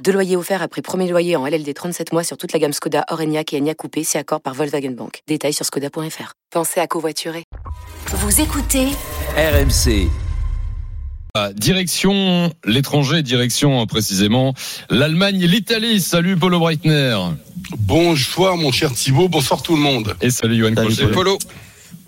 Deux loyers offerts après premier loyer en LLD 37 mois sur toute la gamme Skoda, Orenia et Enya Coupé, c'est accord par Volkswagen Bank. Détails sur skoda.fr. Pensez à covoiturer. Vous écoutez RMC. Direction l'étranger, direction euh, précisément l'Allemagne et l'Italie. Salut Polo Breitner. Bonsoir mon cher Thibaut, bonsoir tout le monde. Et salut Johan. Polo.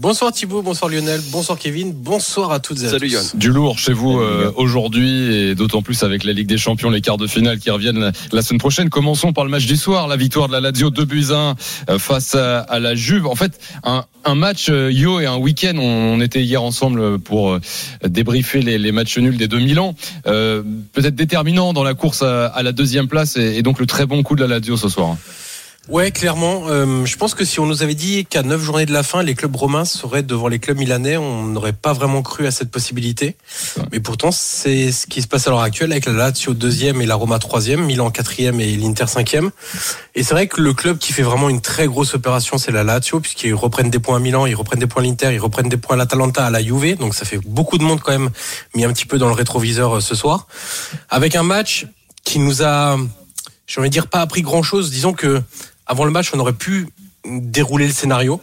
Bonsoir Thibaut, bonsoir Lionel, bonsoir Kevin, bonsoir à toutes et à Salut tous. Yann. Du lourd chez vous euh, aujourd'hui et d'autant plus avec la Ligue des Champions, les quarts de finale qui reviennent la, la semaine prochaine. Commençons par le match du soir, la victoire de la Lazio 2 buts 1 euh, face à, à la Juve. En fait, un, un match euh, Yo et un week-end. On, on était hier ensemble pour euh, débriefer les, les matchs nuls des 2000 ans. Euh, Peut-être déterminant dans la course à, à la deuxième place et, et donc le très bon coup de la Lazio ce soir. Ouais, clairement. euh, je pense que si on nous avait dit qu'à neuf journées de la fin, les clubs romains seraient devant les clubs milanais, on n'aurait pas vraiment cru à cette possibilité. Mais pourtant, c'est ce qui se passe à l'heure actuelle avec la Lazio deuxième et la Roma troisième, Milan quatrième et l'Inter cinquième. Et c'est vrai que le club qui fait vraiment une très grosse opération, c'est la Lazio, puisqu'ils reprennent des points à Milan, ils reprennent des points à l'Inter, ils reprennent des points à l'Atalanta, à la Juve. Donc ça fait beaucoup de monde quand même mis un petit peu dans le rétroviseur euh, ce soir. Avec un match qui nous a, j'ai envie de dire, pas appris grand chose. Disons que avant le match, on aurait pu dérouler le scénario.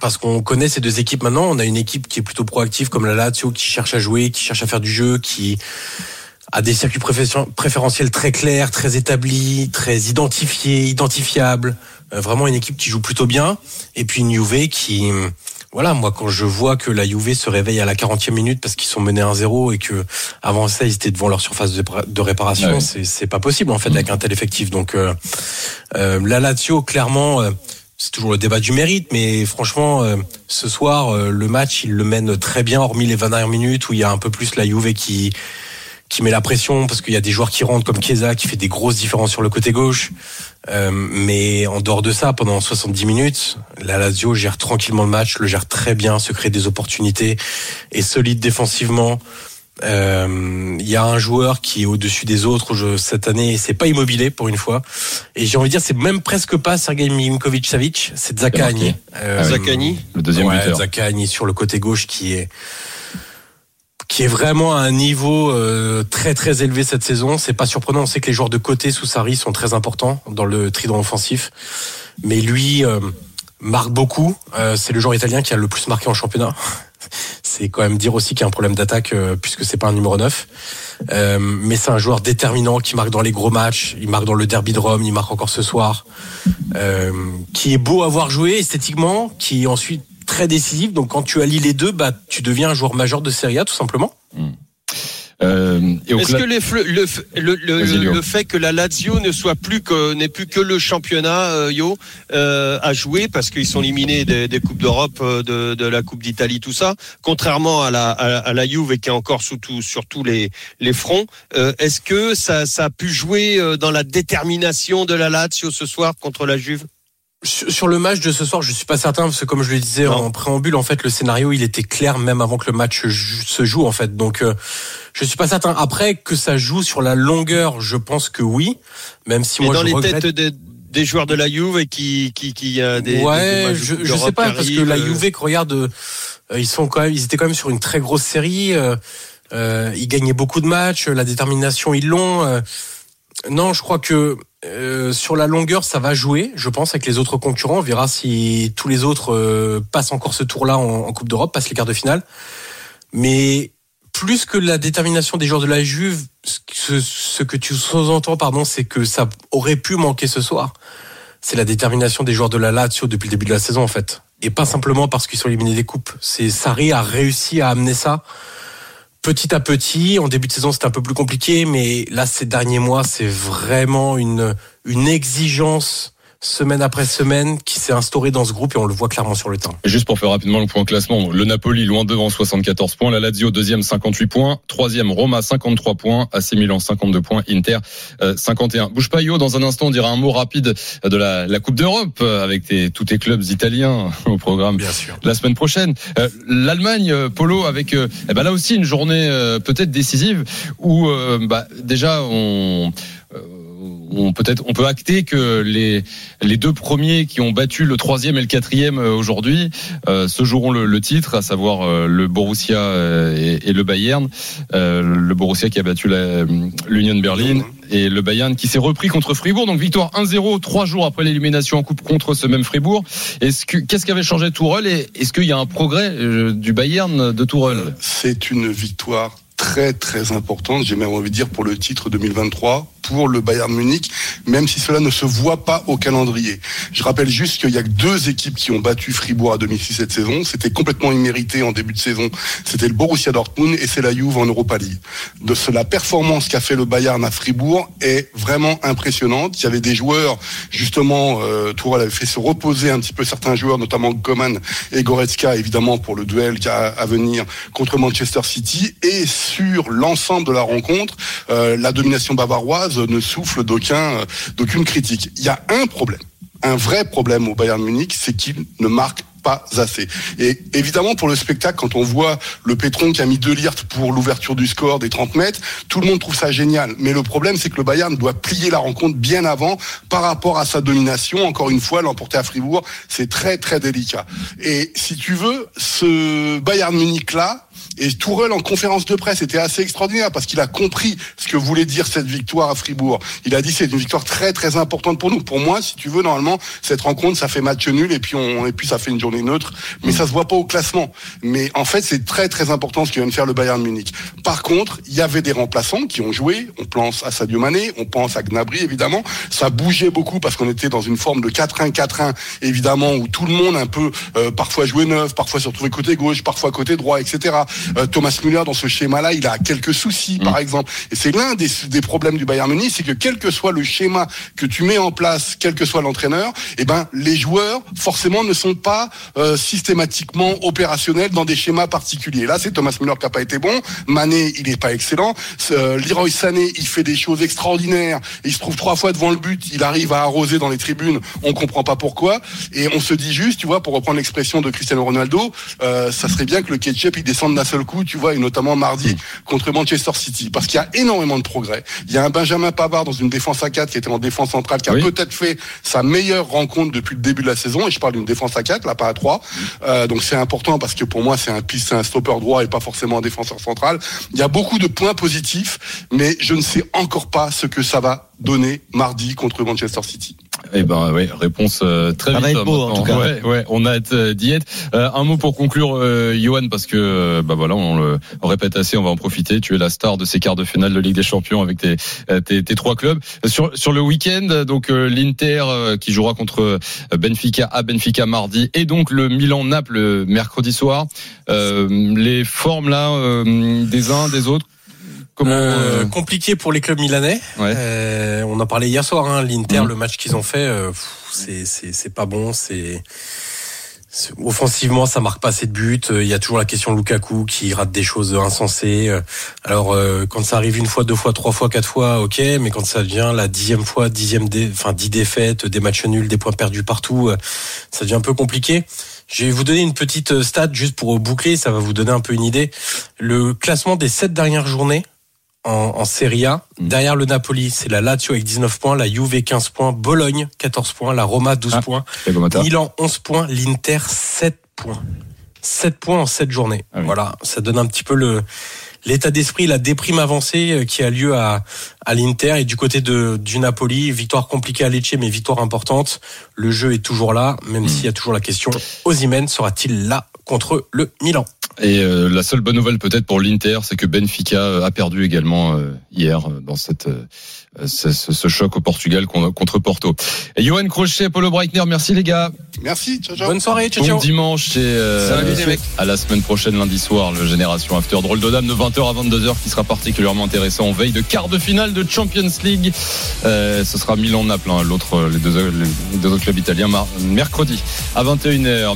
Parce qu'on connaît ces deux équipes maintenant. On a une équipe qui est plutôt proactive comme la Lazio, qui cherche à jouer, qui cherche à faire du jeu, qui a des circuits préfé- préférentiels très clairs, très établis, très identifiés, identifiables. Euh, vraiment une équipe qui joue plutôt bien. Et puis une Juve qui, voilà, moi quand je vois que la Juve se réveille à la 40e minute parce qu'ils sont menés 1-0 et que avant ça ils étaient devant leur surface de, de réparation, Ah oui. c'est c'est pas possible en fait avec un tel effectif. Donc euh, euh, la Lazio clairement euh, c'est toujours le débat du mérite, mais franchement, euh, ce soir, euh, le match, il le mène très bien, hormis les 20 dernières minutes où il y a un peu plus la Juve qui qui met la pression parce qu'il y a des joueurs qui rentrent comme Chiesa qui fait des grosses différences sur le côté gauche. Euh, mais en dehors de ça, pendant 70 minutes, la Lazio gère tranquillement le match, le gère très bien, se crée des opportunités, est solide défensivement. Euh, Il y a un joueur qui est au-dessus des autres je, cette année, c'est pas immobilé pour une fois. Et j'ai envie de dire, c'est même presque pas Sergei Milinkovic-Savic, c'est Zakani. Euh, Zakani Le deuxième ouais, buteur. Zakani sur le côté gauche qui est qui est vraiment à un niveau euh, très très élevé cette saison. C'est pas surprenant. On sait que les joueurs de côté sous Sarri sont très importants dans le trident offensif, mais lui euh, marque beaucoup. Euh, c'est le joueur italien qui a le plus marqué en championnat. C'est quand même dire aussi qu'il y a un problème d'attaque puisque c'est pas un numéro 9. Euh, mais c'est un joueur déterminant qui marque dans les gros matchs. Il marque dans le derby de Rome. Il marque encore ce soir. Qui est beau à voir jouer esthétiquement, qui ensuite très décisif. Donc quand tu allies les deux, bah tu deviens un joueur majeur de Serie A tout simplement. Euh, et au Est-ce que les le, fait que la Lazio ne soit plus que n'est plus que le championnat euh, yo euh, à jouer parce qu'ils sont éliminés des, des coupes d'Europe, euh, de, de la Coupe d'Italie, tout ça, contrairement à la à, à la Juve qui est encore sous tout, sur tous les les fronts, euh, est-ce que ça ça a pu jouer euh, dans la détermination de la Lazio ce soir contre la Juve? Sur le match de ce soir, je suis pas certain parce que comme je le disais Non. en préambule, en fait, le scénario il était clair même avant que le match se joue en fait. Donc euh, je suis pas certain. Après que ça joue sur la longueur, je pense que oui. Même si Et moi dans je les regrette. têtes des, des joueurs de la Juve et qui qui qui a des des- ouais, des je, je sais pas parce que la euh, Juve, regarde, euh, ils sont quand même, ils étaient quand même sur une très grosse série. euh, euh, ils gagnaient beaucoup de matchs, la détermination ils l'ont. Non, je crois que euh, sur la longueur, ça va jouer. Je pense avec les autres concurrents, on verra si tous les autres euh, passent encore ce tour-là en, Coupe d'Europe, passent les quarts de finale. Mais plus que la détermination des joueurs de la Juve, ce, que- ce que tu sous-entends, pardon, c'est que ça aurait pu manquer ce soir. C'est la détermination des joueurs de la Lazio depuis le début de la saison, en fait. Et pas simplement parce qu'ils sont éliminés des coupes. C'est Sarri a réussi à amener ça petit à petit. En début de saison, c'était un peu plus compliqué, mais là, ces derniers mois, c'est vraiment une, une exigence semaine après semaine qui s'est instauré dans ce groupe et on le voit clairement sur le terrain. Juste pour faire rapidement le point classement, le Napoli loin devant 74 points, la Lazio deuxième 58 points, troisième Roma 53 points, AC Milan 52 points, Inter 51. Euh, Bouge pas Yo, dans un instant on dira un mot rapide de la, la Coupe d'Europe euh, avec tes, tous tes clubs italiens au programme Bien sûr. la semaine prochaine. Euh, L'Allemagne, Polo, avec eh ben là aussi une journée peut-être décisive où bah, déjà on on peut-être on peut acter que les les deux premiers qui ont battu le troisième et le quatrième euh, aujourd'hui euh, se joueront le, titre, à savoir euh, le Borussia et, le Bayern. Le Borussia qui a battu l'Union Berlin et le Bayern qui s'est repris contre Fribourg. Donc victoire 1-0 trois jours après l'élimination en coupe contre ce même Fribourg. Est-ce que qu'est-ce qui avait changé Tourelle et est-ce qu'il y a un progrès du Bayern de Tourelle? C'est une victoire très très importante, j'ai même envie de dire pour le titre 2023 pour le Bayern Munich, même si cela ne se voit pas au calendrier. Je rappelle juste qu'il y a deux équipes qui ont battu Fribourg à domicile cette saison. C'était complètement immérité en début de saison. C'était le Borussia Dortmund et c'est la Juve en Europa League. De la performance qu'a fait le Bayern à Fribourg est vraiment impressionnante. Il y avait des joueurs, justement, euh, Tourelle avait fait se reposer un petit peu certains joueurs, notamment Coman et Goretzka, évidemment, pour le duel à venir contre Manchester City. Et sur l'ensemble de la rencontre, euh, la domination bavaroise ne souffle d'aucun, d'aucune critique. Il y a un problème, un vrai problème au Bayern Munich, c'est qu'il ne marque pas assez. Et évidemment, pour le spectacle, quand on voit le Pétron qui a mis deux Lirt pour l'ouverture du score des 30 mètres, tout le monde trouve ça génial. Mais le problème, c'est que le Bayern doit plier la rencontre bien avant par rapport à sa domination. Encore une fois, l'emporter à Fribourg, c'est très, très délicat. Et si tu veux, ce Bayern Munich-là, et Tourelle en conférence de presse était assez extraordinaire parce qu'il a compris ce que voulait dire cette victoire à Fribourg. Il a dit c'est une victoire très très importante pour nous. Pour moi, si tu veux, normalement, cette rencontre, ça fait match nul et puis on et puis ça fait une journée neutre. Mais ça se voit pas au classement. Mais en fait, c'est très très important ce que vient de faire le Bayern Munich. Par contre, il y avait des remplaçants qui ont joué. On pense à Sadio Mané, on pense à Gnabry évidemment. Ça bougeait beaucoup parce qu'on était dans une forme de 4-1-4-1 évidemment où tout le monde un peu euh, parfois jouait neuf, parfois se retrouvait côté gauche, parfois côté droit, etc. Euh, Thomas Müller dans ce schéma-là, il a quelques soucis, par mm. exemple. Et c'est l'un des, des, problèmes du Bayern Munich, c'est que quel que soit le schéma que tu mets en place, quel que soit l'entraîneur, eh ben les joueurs forcément ne sont pas euh, systématiquement opérationnels dans des schémas particuliers. Là, c'est Thomas Müller qui a pas été bon. Mané, il est pas excellent. Euh, Leroy Sané, il fait des choses extraordinaires. Il se trouve trois fois devant le but. Il arrive à arroser dans les tribunes. On comprend pas pourquoi. Et on se dit juste, tu vois, pour reprendre l'expression de Cristiano Ronaldo, euh, ça serait bien que le ketchup il descende d'un seul coup, tu vois, et notamment mardi contre Manchester City, parce qu'il y a énormément de progrès. Il y a un Benjamin Pavard dans une défense à 4 qui était en défense centrale, qui a Oui. peut-être fait sa meilleure rencontre depuis le début de la saison, et je parle d'une défense à 4, là pas à 3. Euh, donc c'est important parce que pour moi c'est un piste, c'est un stopper droit et pas forcément un défenseur central. Il y a beaucoup de points positifs, mais je ne sais encore pas ce que ça va donner mardi contre Manchester City. Eh ben oui, réponse euh, très Ça vite. va être beau, en tout cas. Ouais, ouais, on a hâte euh, d'y être. Euh, un mot pour conclure, euh, Johan, parce que euh, bah voilà, on le répète assez, on va en profiter. Tu es la star de ces quarts de finale de Ligue des Champions avec tes tes, tes trois clubs. Sur sur le week-end, donc euh, l'Inter euh, qui jouera contre Benfica à Benfica mardi et donc le Milan Naples le mercredi soir. Euh, les formes là euh, des uns des autres. Comment Euh, euh, compliqué pour les clubs milanais. Ouais. Euh, on en parlait hier soir. Hein, L'Inter, Mhm. le match qu'ils ont fait, euh, c'est c'est c'est pas bon. C'est offensivement, ça marque pas assez de buts. Euh, Il y a toujours la question de Lukaku qui rate des choses insensées. Euh, Alors euh, quand ça arrive une fois, deux fois, trois fois, quatre fois, ok. Mais quand ça devient la dixième fois, dixième, dé... enfin dix défaites, des matchs nuls, des points perdus partout, euh, ça devient un peu compliqué. Je vais vous donner une petite stat juste pour boucler, ça va vous donner un peu une idée. Le classement des sept dernières journées en, en Serie A. Mm. Derrière le Napoli, c'est la Lazio avec 19 points, la Juve 15 points, Bologne 14 points, la Roma 12 Ah. points, Milan 11 points, l'Inter 7 points. 7 points en 7 journées. Ah oui. Voilà, ça donne un petit peu le l'état d'esprit, la déprime avancée euh, qui a lieu à, à l'Inter et du côté de du Napoli, victoire compliquée à Lecce mais victoire importante. Le jeu est toujours là, même Mm. s'il y a toujours la question Osimhen sera-t-il là contre le Milan. Et euh, la seule bonne nouvelle peut-être pour l'Inter, c'est que Benfica euh, a perdu également euh, hier dans cette euh, ce, choc au Portugal con- contre Porto. Et Johan Crochet, Paulo Breitner, merci les gars. Merci, ciao, ciao. Bonne soirée, ciao Bon ciao. dimanche et euh, Salut, les mecs. à la semaine prochaine lundi soir, le Génération After Drôle de Dame de 20h à 22h qui sera particulièrement intéressant en veille de quart de finale de Champions League. Euh, ce sera Milan-Naples, hein, l'autre les deux, les deux autres clubs italiens mercredi à 21h.